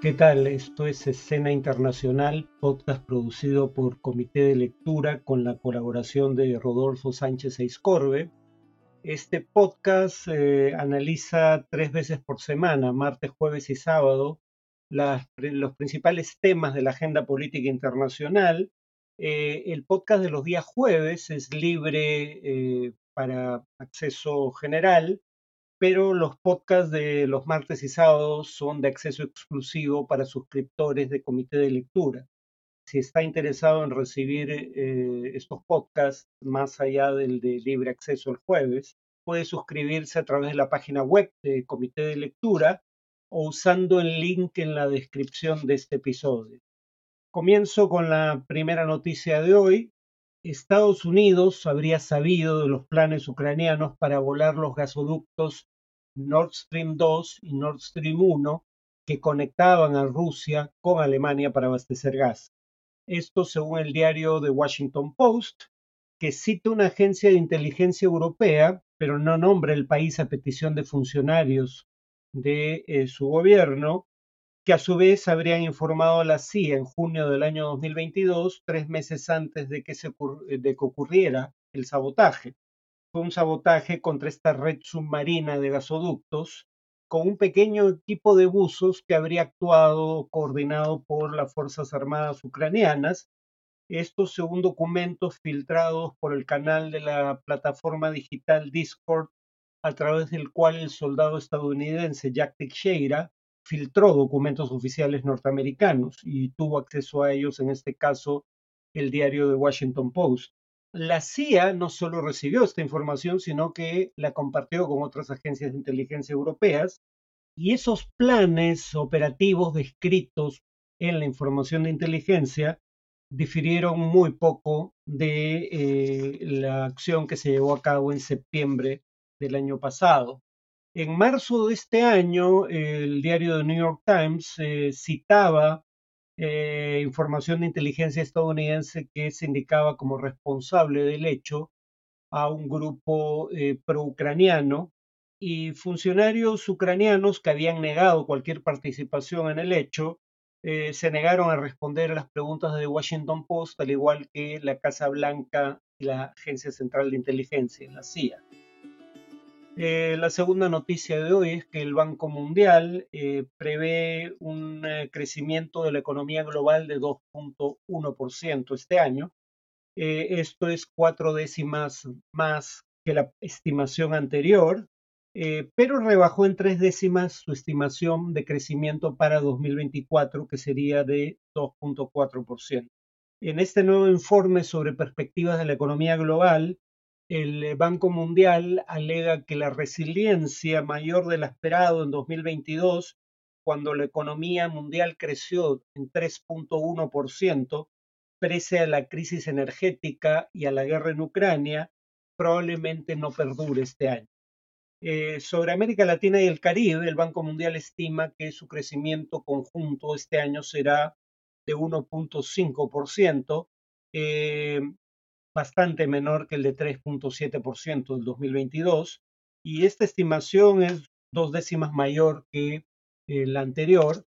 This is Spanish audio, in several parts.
¿Qué tal? Esto es Escena Internacional, podcast producido por Comité de Lectura con la colaboración de Rodolfo Sánchez Eiscorbe. Este podcast eh, analiza tres veces por semana, martes, jueves y sábado, los principales temas de la agenda política internacional. Eh, el podcast de los días jueves es libre eh, para acceso general pero los podcasts de los martes y sábados son de acceso exclusivo para suscriptores de comité de lectura. Si está interesado en recibir eh, estos podcasts más allá del de libre acceso el jueves, puede suscribirse a través de la página web de comité de lectura o usando el link en la descripción de este episodio. Comienzo con la primera noticia de hoy. Estados Unidos habría sabido de los planes ucranianos para volar los gasoductos Nord Stream 2 y Nord Stream 1 que conectaban a Rusia con Alemania para abastecer gas. Esto según el diario The Washington Post, que cita una agencia de inteligencia europea, pero no nombra el país a petición de funcionarios de eh, su gobierno, que a su vez habrían informado a la CIA en junio del año 2022, tres meses antes de que, se, de que ocurriera el sabotaje. Fue un sabotaje contra esta red submarina de gasoductos con un pequeño equipo de buzos que habría actuado coordinado por las Fuerzas Armadas ucranianas. Esto según documentos filtrados por el canal de la plataforma digital Discord, a través del cual el soldado estadounidense Jack Teixeira filtró documentos oficiales norteamericanos y tuvo acceso a ellos, en este caso, el diario The Washington Post. La CIA no solo recibió esta información, sino que la compartió con otras agencias de inteligencia europeas y esos planes operativos descritos en la información de inteligencia difirieron muy poco de eh, la acción que se llevó a cabo en septiembre del año pasado. En marzo de este año, el diario The New York Times eh, citaba eh, información de inteligencia estadounidense que se indicaba como responsable del hecho a un grupo eh, pro-ucraniano y funcionarios ucranianos que habían negado cualquier participación en el hecho se negaron a responder a las preguntas de Washington Post, al igual que la Casa Blanca y la Agencia Central de Inteligencia, la CIA. Eh, la segunda noticia de hoy es que el Banco Mundial eh, prevé un eh, crecimiento de la economía global de 2.1% este año. esto es cuatro décimas más que la estimación anterior, pero rebajó en tres décimas su estimación de crecimiento para 2024, que sería de 2.4%. En este nuevo informe sobre perspectivas de la economía global, el eh, Banco Mundial alega que la resiliencia mayor de la esperado en 2022, cuando la economía mundial creció en 3.1%, pese a la crisis energética y a la guerra en Ucrania, probablemente no perdure este año. Eh, sobre América Latina y el Caribe, el Banco Mundial estima que su crecimiento conjunto este año será de 1.5%, eh, bastante menor que el de 3.7% del 2022 y esta estimación es dos décimas mayor que la anterior,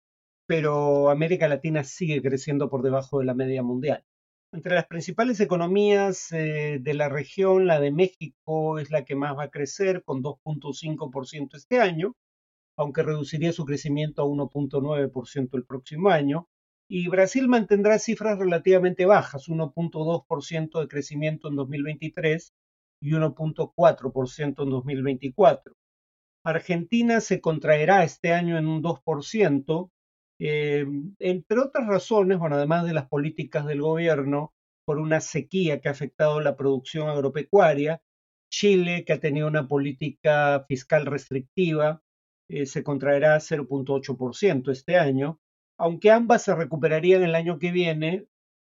pero América Latina sigue creciendo por debajo de la media mundial. Entre las principales economías eh, de la región, la de México es la que más va a crecer con 2.5% este año, aunque reduciría su crecimiento a 1.9% el próximo año y Brasil mantendrá cifras relativamente bajas, 1.2% de crecimiento en 2023 y 1.4% en 2024. Argentina se contraerá este año en un 2%, eh, entre otras razones, bueno, además de las políticas del gobierno por una sequía que ha afectado la producción agropecuaria, Chile, que ha tenido una política fiscal restrictiva, eh, se contraerá 0.8% este año, aunque ambas se recuperarían el año que viene,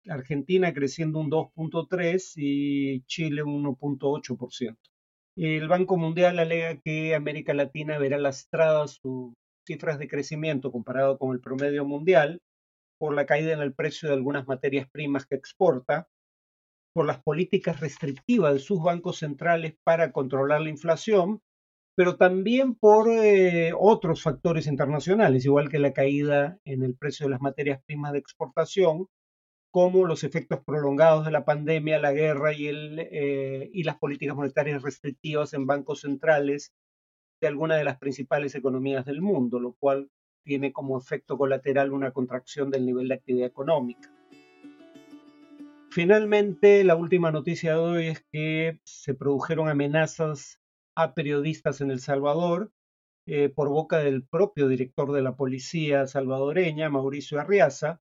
Argentina creciendo un 2.3 y Chile un 1.8%. El Banco Mundial alega que América Latina verá lastradas sus cifras de crecimiento comparado con el promedio mundial por la caída en el precio de algunas materias primas que exporta, por las políticas restrictivas de sus bancos centrales para controlar la inflación pero también por eh, otros factores internacionales, igual que la caída en el precio de las materias primas de exportación, como los efectos prolongados de la pandemia, la guerra y, el, eh, y las políticas monetarias restrictivas en bancos centrales de algunas de las principales economías del mundo, lo cual tiene como efecto colateral una contracción del nivel de actividad económica. Finalmente, la última noticia de hoy es que se produjeron amenazas a periodistas en El Salvador eh, por boca del propio director de la policía salvadoreña, Mauricio Arriaza,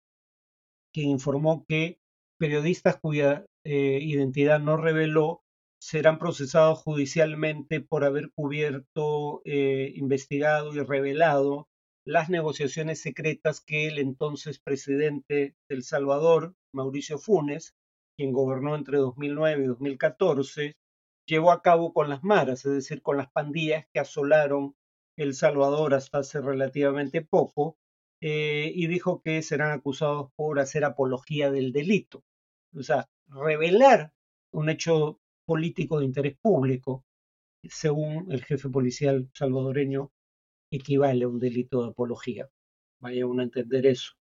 quien informó que periodistas cuya eh, identidad no reveló serán procesados judicialmente por haber cubierto, eh, investigado y revelado las negociaciones secretas que el entonces presidente del Salvador, Mauricio Funes, quien gobernó entre 2009 y 2014, llevó a cabo con las maras, es decir, con las pandillas que asolaron El Salvador hasta hace relativamente poco, eh, y dijo que serán acusados por hacer apología del delito. O sea, revelar un hecho político de interés público, según el jefe policial salvadoreño, equivale a un delito de apología. Vaya uno a entender eso.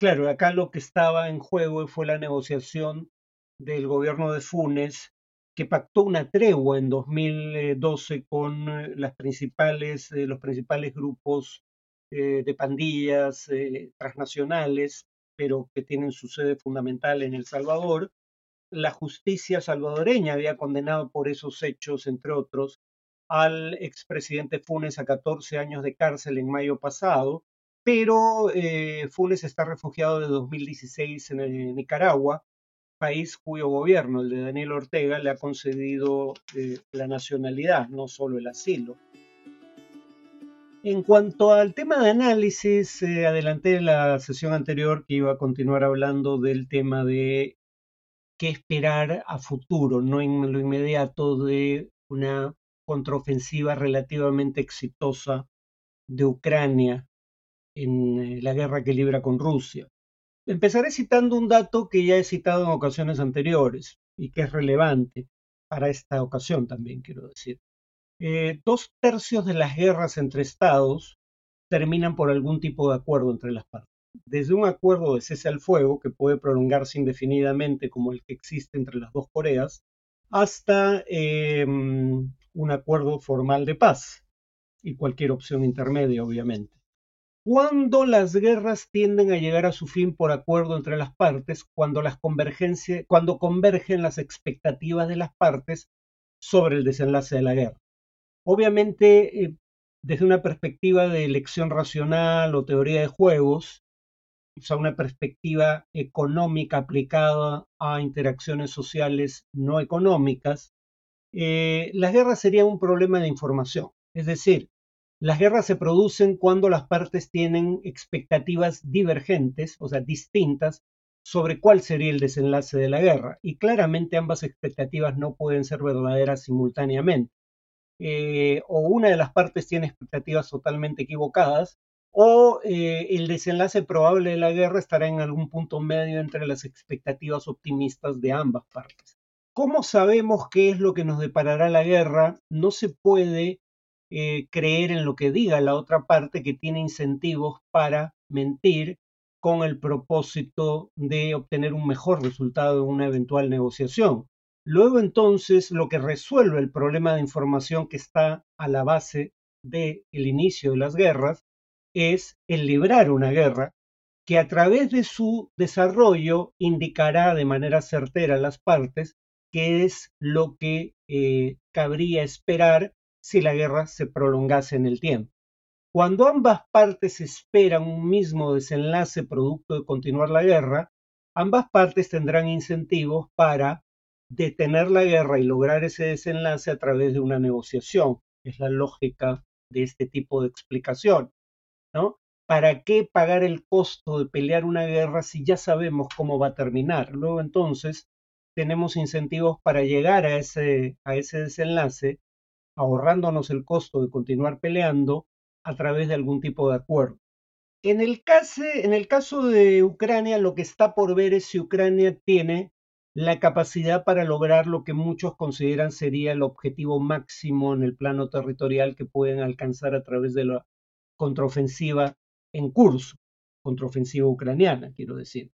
Claro, acá lo que estaba en juego fue la negociación del gobierno de Funes, que pactó una tregua en 2012 con eh, las principales, eh, los principales grupos eh, de pandillas eh, transnacionales, pero que tienen su sede fundamental en El Salvador. La justicia salvadoreña había condenado por esos hechos, entre otros, al expresidente Funes a 14 años de cárcel en mayo pasado, pero eh, Funes está refugiado de 2016 en, Nicaragua, país cuyo gobierno, el de Daniel Ortega, le ha concedido la nacionalidad, no solo el asilo. En cuanto al tema de análisis, eh, adelanté en la sesión anterior que iba a continuar hablando del tema de qué esperar a futuro, no en lo inmediato, de una contraofensiva relativamente exitosa de Ucrania en eh, la guerra que libra con Rusia. Empezaré citando un dato que ya he citado en ocasiones anteriores y que es relevante para esta ocasión también, quiero decir. Eh, dos tercios de las guerras entre estados terminan por algún tipo de acuerdo entre las partes. Desde un acuerdo de cese al fuego, que puede prolongarse indefinidamente como el que existe entre las dos Coreas, hasta em, un acuerdo formal de paz y cualquier opción intermedia, obviamente. Cuando las guerras tienden a llegar a su fin por acuerdo entre las partes, cuando, convergen las expectativas de las partes sobre el desenlace de la guerra. Obviamente, eh, desde una perspectiva de elección racional o teoría de juegos, o sea, una perspectiva económica aplicada a interacciones sociales no económicas, eh, las guerras serían un problema de información. Es decir, las guerras se producen cuando las partes tienen expectativas divergentes, o sea, distintas, sobre cuál sería el desenlace de la guerra. Y claramente ambas expectativas no pueden ser verdaderas simultáneamente. Eh, o una de las partes tiene expectativas totalmente equivocadas, o eh, el desenlace probable de la guerra estará en algún punto medio entre las expectativas optimistas de ambas partes. ¿Cómo sabemos qué es lo que nos deparará la guerra? No se puede eh, creer en lo que diga la otra parte que tiene incentivos para mentir con el propósito de obtener un mejor resultado en una eventual negociación. Luego entonces lo que resuelve el problema de información que está a la base del inicio de las guerras es el librar una guerra que a través de su desarrollo indicará de manera certera a las partes qué es lo que eh, cabría esperar si la guerra se prolongase en el tiempo. Cuando ambas partes esperan un mismo desenlace producto de continuar la guerra, ambas partes tendrán incentivos para detener la guerra y lograr ese desenlace a través de una negociación. Es la lógica de este tipo de explicación, ¿no? ¿Para qué pagar el costo de pelear una guerra si ya sabemos cómo va a terminar? Luego entonces tenemos incentivos para llegar a ese, a ese desenlace, ahorrándonos el costo de continuar peleando a través de algún tipo de acuerdo. En el, caso, en el caso de Ucrania, lo que está por ver es si Ucrania tiene la capacidad para lograr lo que muchos consideran sería el objetivo máximo en el plano territorial que pueden alcanzar a través de la contraofensiva en curso, contraofensiva ucraniana, quiero decir.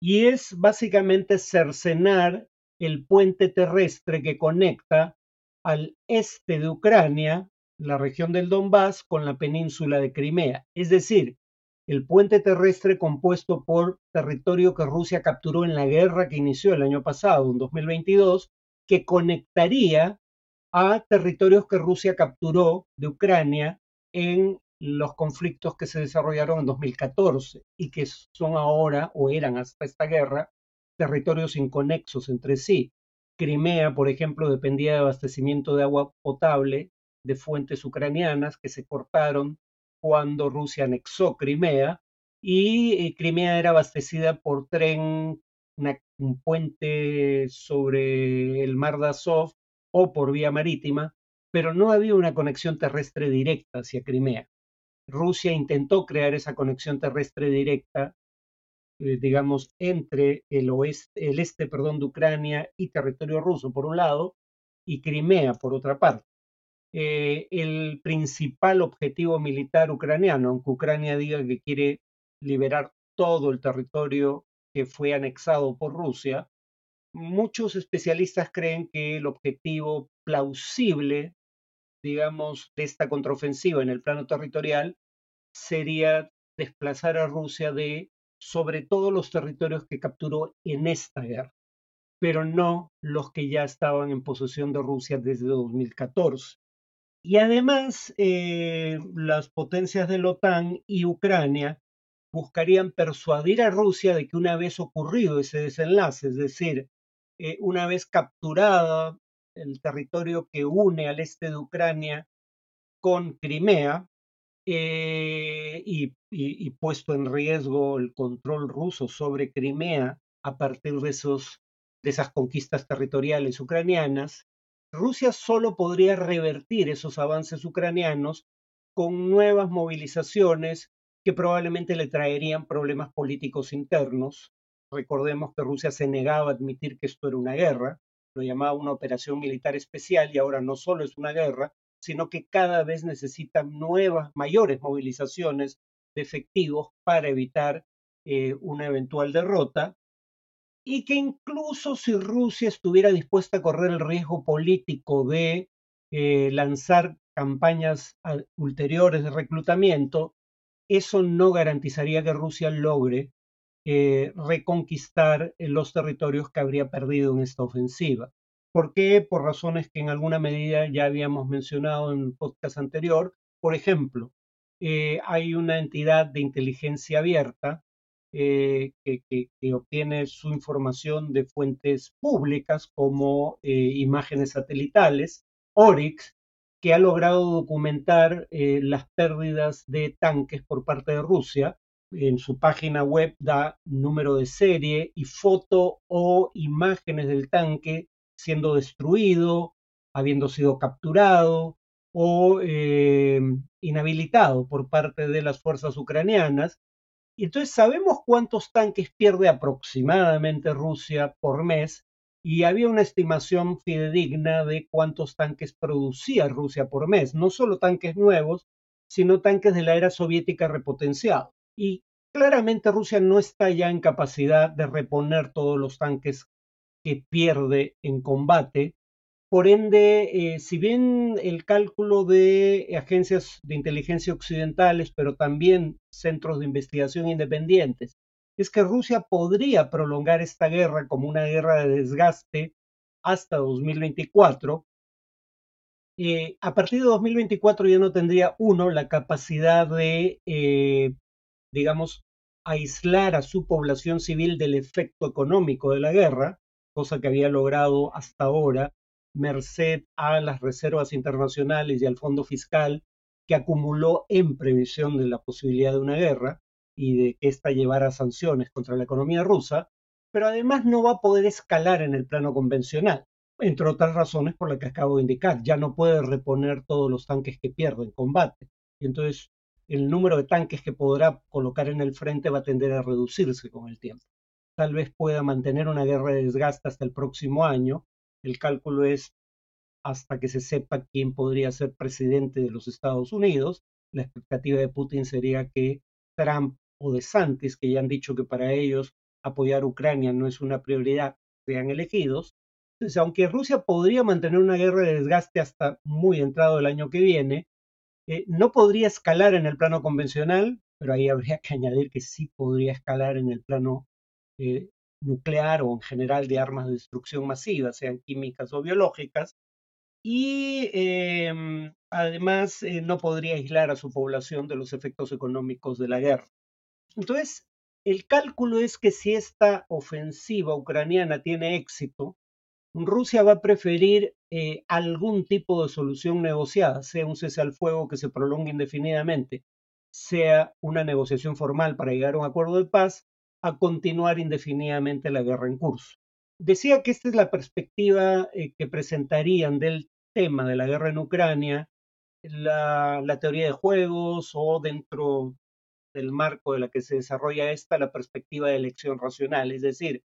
Y es básicamente cercenar el puente terrestre que conecta al este de Ucrania, la región del Donbass, con la península de Crimea. Es decir, el puente terrestre compuesto por territorio que Rusia capturó en la guerra que inició el año pasado, en 2022, que conectaría a territorios que Rusia capturó de Ucrania en los conflictos que se desarrollaron en 2014 y que son ahora o eran hasta esta guerra territorios inconexos entre sí. Crimea, por ejemplo, dependía de abastecimiento de agua potable de fuentes ucranianas que se cortaron cuando Rusia anexó Crimea y eh, Crimea era abastecida por tren, un puente sobre el mar de Azov o por vía marítima, pero no había una conexión terrestre directa hacia Crimea. Rusia intentó crear esa conexión terrestre directa, digamos, entre el, oeste, el este perdón, de Ucrania y territorio ruso, por un lado, y Crimea, por otra parte. Eh, el principal objetivo militar ucraniano, aunque Ucrania diga que quiere liberar todo el territorio que fue anexado por Rusia, muchos especialistas creen que el objetivo plausible digamos, de esta contraofensiva en el plano territorial sería desplazar a Rusia de sobre todo los territorios que capturó en esta guerra, pero no los que ya estaban en posesión de Rusia desde 2014. Y además, eh, las potencias de la OTAN y Ucrania buscarían persuadir a Rusia de que una vez ocurrido ese desenlace, es decir, eh, una vez capturada el territorio que une al este de Ucrania con Crimea eh, y, puesto en riesgo el control ruso sobre Crimea a partir de, esos, de esas conquistas territoriales ucranianas, Rusia solo podría revertir esos avances ucranianos con nuevas movilizaciones que probablemente le traerían problemas políticos internos. Recordemos que Rusia se negaba a admitir que esto era una guerra, lo llamaba una operación militar especial y ahora no solo es una guerra, sino que cada vez necesitan nuevas, mayores movilizaciones de efectivos para evitar eh, una eventual derrota y que incluso si Rusia estuviera dispuesta a correr el riesgo político de eh, lanzar campañas ulteriores de reclutamiento, eso no garantizaría que Rusia logre eh, reconquistar los territorios que habría perdido en esta ofensiva. ¿Por qué? Por razones que en alguna medida ya habíamos mencionado en el podcast anterior. Por ejemplo, eh, hay una entidad de inteligencia abierta que, obtiene su información de fuentes públicas como imágenes satelitales, ORIX, que ha logrado documentar las pérdidas de tanques por parte de Rusia en su página web da número de serie y foto o imágenes del tanque siendo destruido, habiendo sido capturado o eh, inhabilitado por parte de las fuerzas ucranianas. Y entonces sabemos cuántos tanques pierde aproximadamente Rusia por mes y había una estimación fidedigna de cuántos tanques producía Rusia por mes, no solo tanques nuevos, sino tanques de la era soviética repotenciados. Y claramente Rusia no está ya en capacidad de reponer todos los tanques que pierde en combate. Por ende, eh, si bien el cálculo de agencias de inteligencia occidentales, pero también centros de investigación independientes, es que Rusia podría prolongar esta guerra como una guerra de desgaste hasta 2024, eh, a partir de 2024 ya no tendría uno la capacidad de eh, digamos, aislar a su población civil del efecto económico de la guerra, cosa que había logrado hasta ahora, merced a las reservas internacionales y al fondo fiscal que acumuló en previsión de la posibilidad de una guerra y de que ésta llevara sanciones contra la economía rusa, pero además no va a poder escalar en el plano convencional, entre otras razones por las que acabo de indicar. Ya no puede reponer todos los tanques que pierde en combate. Y entonces el número de tanques que podrá colocar en el frente va a tender a reducirse con el tiempo. Tal vez pueda mantener una guerra de desgaste hasta el próximo año. El cálculo es hasta que se sepa quién podría ser presidente de los Estados Unidos. La expectativa de Putin sería que Trump o de Santis, que ya han dicho que para ellos apoyar a Ucrania no es una prioridad, sean elegidos. Entonces, aunque Rusia podría mantener una guerra de desgaste hasta muy entrado el año que viene, eh, no podría escalar en el plano convencional, pero ahí habría que añadir que sí podría escalar en el plano eh, nuclear o en general de armas de destrucción masiva, sean químicas o biológicas, y em, además eh, no podría aislar a su población de los efectos económicos de la guerra. Entonces, el cálculo es que si esta ofensiva ucraniana tiene éxito, Rusia va a preferir eh, algún tipo de solución negociada, sea un cese al fuego que se prolongue indefinidamente, sea una negociación formal para llegar a un acuerdo de paz, a continuar indefinidamente la guerra en curso. Decía que esta es la perspectiva eh, que presentarían del tema de la guerra en Ucrania, la, teoría de juegos o dentro del marco de la que se desarrolla esta, la perspectiva de elección racional, es decir,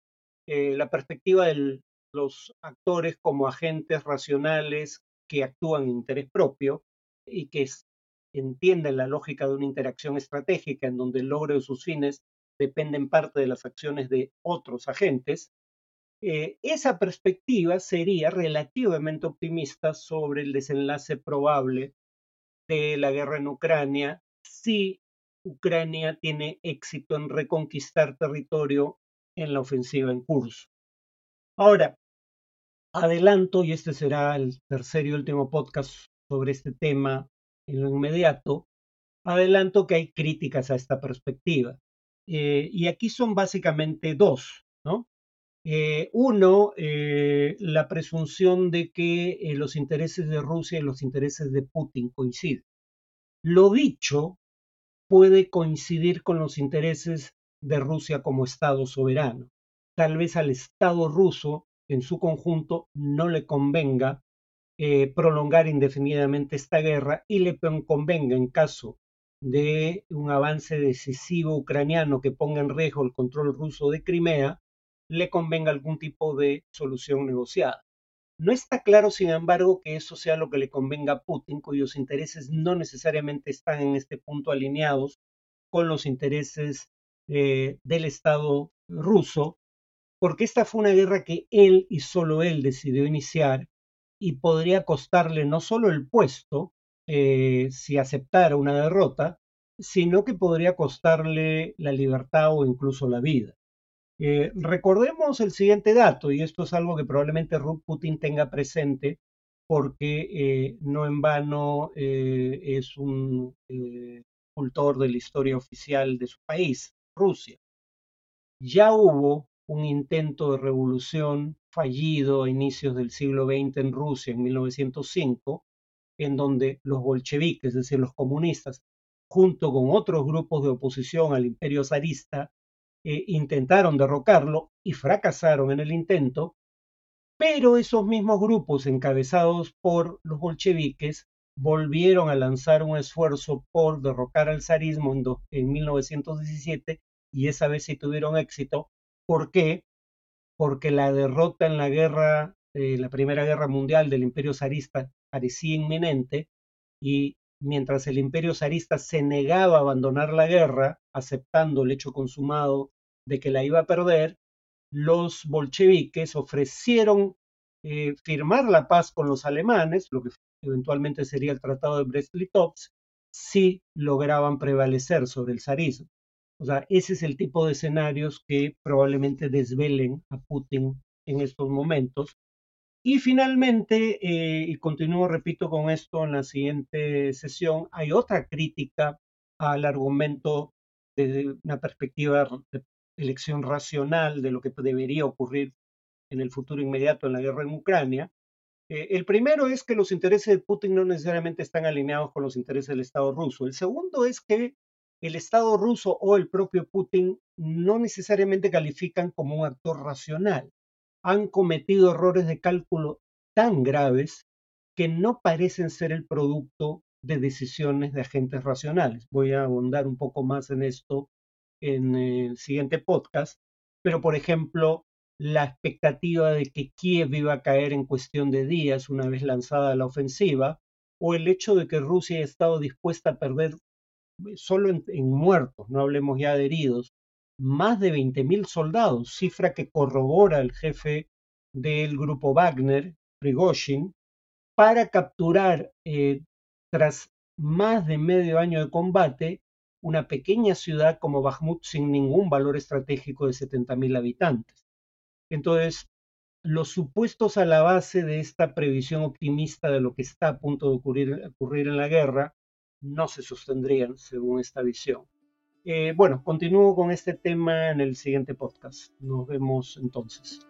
eh, la perspectiva de los actores como agentes racionales que actúan en interés propio y que entienden la lógica de una interacción estratégica en donde el logro de sus fines depende en parte de las acciones de otros agentes, eh, esa perspectiva sería relativamente optimista sobre el desenlace probable de la guerra en Ucrania si Ucrania tiene éxito en reconquistar territorio en la ofensiva en curso. Ahora, adelanto, y este será el tercer y último podcast sobre este tema en lo inmediato, adelanto que hay críticas a esta perspectiva. Eh, y aquí son básicamente dos, ¿no? Eh, uno, eh, la presunción de que los intereses de Rusia y los intereses de Putin coinciden. Lo dicho puede coincidir con los intereses de Rusia como Estado soberano. Tal vez al Estado ruso en su conjunto no le convenga prolongar indefinidamente esta guerra y le convenga en caso de un avance decisivo ucraniano que ponga en riesgo el control ruso de Crimea, le convenga algún tipo de solución negociada. No está claro, sin embargo, que eso sea lo que le convenga a Putin, cuyos intereses no necesariamente están en este punto alineados con los intereses eh, del Estado ruso, porque esta fue una guerra que él y solo él decidió iniciar y podría costarle no solo el puesto, eh, si aceptara una derrota, sino que podría costarle la libertad o incluso la vida. Eh, recordemos el siguiente dato, y esto es algo que probablemente Putin tenga presente, porque eh, no en vano es un cultor de la historia oficial de su país, Rusia. Ya hubo un intento de revolución fallido a inicios del siglo XX en Rusia en 1905, en donde los bolcheviques, es decir, los comunistas, junto con otros grupos de oposición al imperio zarista, eh, intentaron derrocarlo y fracasaron en el intento, pero esos mismos grupos encabezados por los bolcheviques volvieron a lanzar un esfuerzo por derrocar al zarismo en, en 1917 y esa vez sí tuvieron éxito. ¿Por qué? Porque la derrota en la guerra, eh, la Primera Guerra Mundial del Imperio zarista parecía inminente y mientras el imperio zarista se negaba a abandonar la guerra, aceptando el hecho consumado de que la iba a perder, los bolcheviques ofrecieron eh, firmar la paz con los alemanes, lo que eventualmente sería el Tratado de Brest-Litovsk, si lograban prevalecer sobre el zarismo. O sea, ese es el tipo de escenarios que probablemente desvelen a Putin en estos momentos y finalmente, eh, y continúo, repito, con esto en la siguiente sesión, hay otra crítica al argumento desde una perspectiva de elección racional de lo que debería ocurrir en el futuro inmediato en la guerra en Ucrania. Eh, el primero es que los intereses de Putin no necesariamente están alineados con los intereses del Estado ruso. El segundo es que el Estado ruso o el propio Putin no necesariamente califican como un actor racional han cometido errores de cálculo tan graves que no parecen ser el producto de decisiones de agentes racionales. Voy a abundar un poco más en esto en el siguiente podcast, pero por ejemplo, la expectativa de que Kiev iba a caer en cuestión de días una vez lanzada la ofensiva, o el hecho de que Rusia ha estado dispuesta a perder solo en muertos, no hablemos ya de heridos, más de 20.000 soldados, cifra que corrobora el jefe del grupo Wagner, Prigozhin, para capturar eh, tras más de medio año de combate una pequeña ciudad como Bakhmut sin ningún valor estratégico de 70.000 habitantes. Entonces, los supuestos a la base de esta previsión optimista de lo que está a punto de ocurrir, ocurrir en la guerra no se sostendrían según esta visión. Eh, bueno, continúo con este tema en el siguiente podcast. Nos vemos entonces.